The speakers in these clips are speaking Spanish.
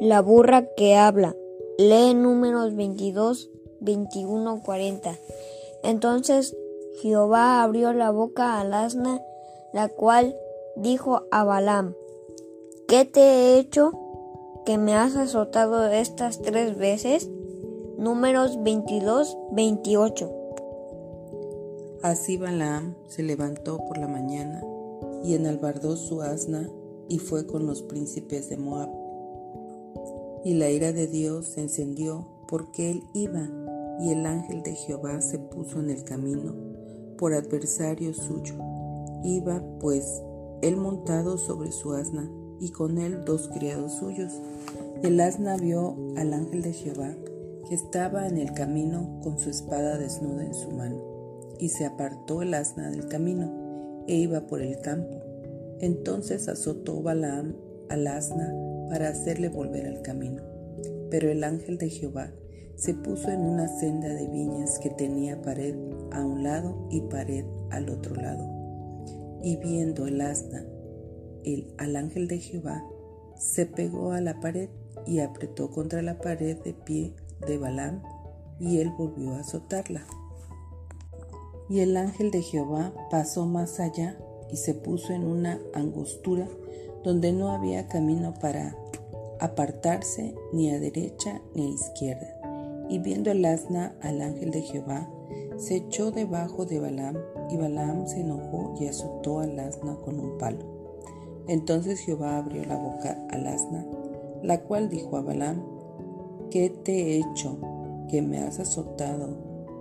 La burra que habla. Lee números 22, 21, 40. Entonces Jehová abrió la boca al asna, la cual dijo a Balaam, ¿qué te he hecho que me has azotado estas tres veces? Números 22, 28. Así Balaam se levantó por la mañana y enalbardó su asna y fue con los príncipes de Moab. Y la ira de Dios se encendió porque él iba, y el ángel de Jehová se puso en el camino por adversario suyo. Iba, pues, él montado sobre su asna, y con él dos criados suyos. El asna vio al ángel de Jehová, que estaba en el camino con su espada desnuda en su mano, y se apartó el asna del camino, e iba por el campo. Entonces azotó Balaam al asna para hacerle volver al camino. Pero el ángel de Jehová se puso en una senda de viñas que tenía pared a un lado y pared al otro lado. Y viendo el asna el, al ángel de Jehová, se pegó a la pared y apretó contra la pared de pie de Balaam, y él volvió a azotarla. Y el ángel de Jehová pasó más allá y se puso en una angostura donde no había camino para apartarse ni a derecha ni a izquierda. Y viendo el asna al ángel de Jehová, se echó debajo de Balaam, y Balaam se enojó y azotó al asna con un palo. Entonces Jehová abrió la boca al asna, la cual dijo a Balaam, ¿qué te he hecho que me has azotado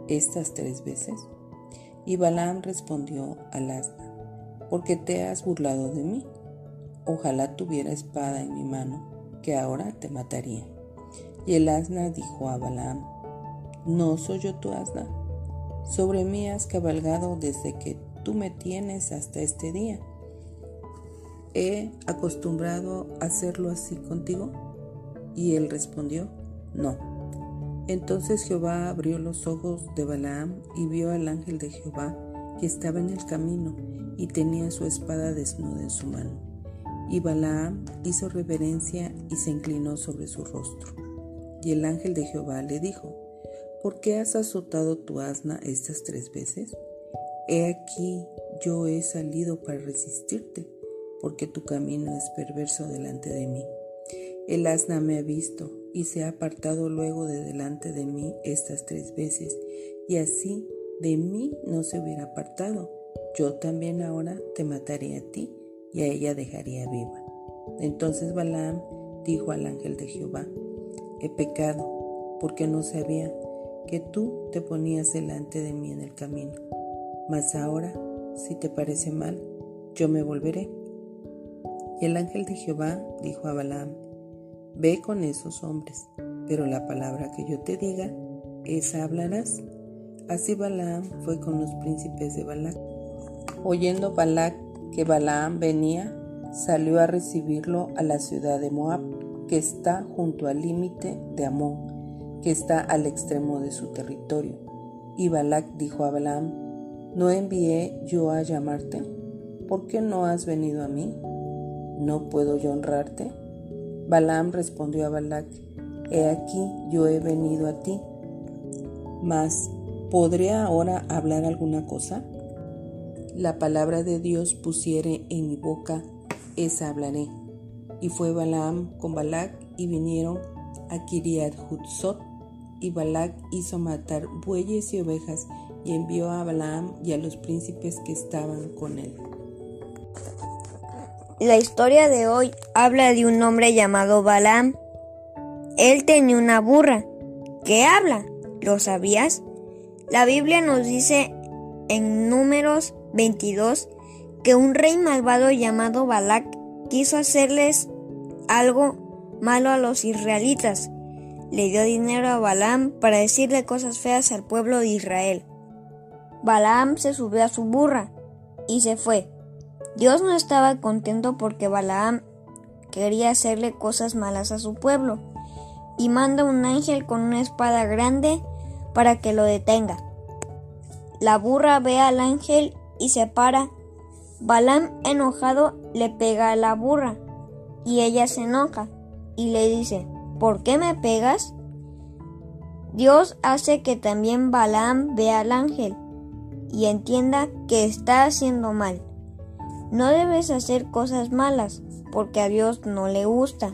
estas tres veces? Y Balaam respondió al asna, porque te has burlado de mí. Ojalá tuviera espada en mi mano que ahora te mataría. Y el asna dijo a Balaam, ¿no soy yo tu asna? Sobre mí has cabalgado desde que tú me tienes hasta este día. ¿He acostumbrado a hacerlo así contigo? Y él respondió, no. Entonces Jehová abrió los ojos de Balaam y vio al ángel de Jehová que estaba en el camino y tenía su espada desnuda en su mano. Y Balaam hizo reverencia y se inclinó sobre su rostro. Y el ángel de Jehová le dijo, ¿por qué has azotado tu asna estas tres veces? He aquí yo he salido para resistirte, porque tu camino es perverso delante de mí. El asna me ha visto y se ha apartado luego de delante de mí estas tres veces, y así de mí no se hubiera apartado. Yo también ahora te mataré a ti y a ella dejaría viva. Entonces Balaam dijo al ángel de Jehová, he pecado porque no sabía que tú te ponías delante de mí en el camino. Mas ahora, si te parece mal, yo me volveré. Y el ángel de Jehová dijo a Balaam, ve con esos hombres, pero la palabra que yo te diga, esa hablarás. Así Balaam fue con los príncipes de Balac. Oyendo Balac que Balaam venía, salió a recibirlo a la ciudad de Moab, que está junto al límite de Amón, que está al extremo de su territorio. Y Balac dijo a Balaam, ¿no envié yo a llamarte? ¿Por qué no has venido a mí? ¿No puedo yo honrarte? Balaam respondió a Balac, He aquí yo he venido a ti. Mas, ¿podré ahora hablar alguna cosa? La palabra de Dios pusiere en mi boca, esa hablaré. Y fue Balaam con Balac y vinieron a Kiriat Hutzot, y Balac hizo matar bueyes y ovejas y envió a Balaam y a los príncipes que estaban con él. La historia de hoy habla de un hombre llamado Balaam. Él tenía una burra. ¿Qué habla? ¿Lo sabías? La Biblia nos dice en números 22 que un rey malvado llamado Balak quiso hacerles algo malo a los israelitas. Le dio dinero a Balaam para decirle cosas feas al pueblo de Israel. Balaam se subió a su burra y se fue. Dios no estaba contento porque Balaam quería hacerle cosas malas a su pueblo y manda un ángel con una espada grande para que lo detenga. La burra ve al ángel y se para. Balaam enojado le pega a la burra y ella se enoja. y le dice, ¿por qué me pegas? Dios hace que también Balaam vea al ángel y entienda que está haciendo mal. No debes hacer cosas malas porque a Dios no le gusta.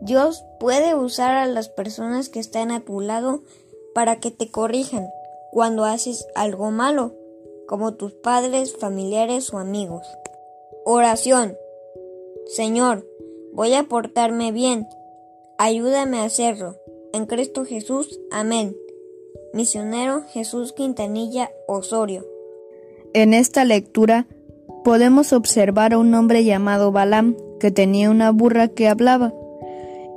Dios puede usar a las personas que están a tu lado para que te corrijan cuando haces algo malo, como tus padres, familiares o amigos. Oración. Señor, voy a portarme bien. Ayúdame a hacerlo. En Cristo Jesús. Amén. Misionero Jesús Quintanilla Osorio. En esta lectura podemos observar a un hombre llamado Balaam que tenía una burra que hablaba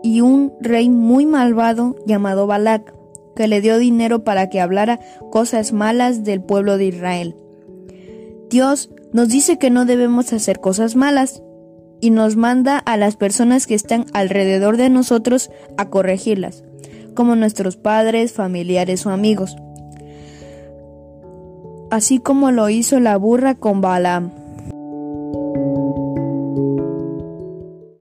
y un rey muy malvado llamado Balac que le dio dinero para que hablara cosas malas del pueblo de Israel. Dios nos dice que no debemos hacer cosas malas y nos manda a las personas que están alrededor de nosotros a corregirlas, como nuestros padres, familiares o amigos. Así como lo hizo la burra con Balaam.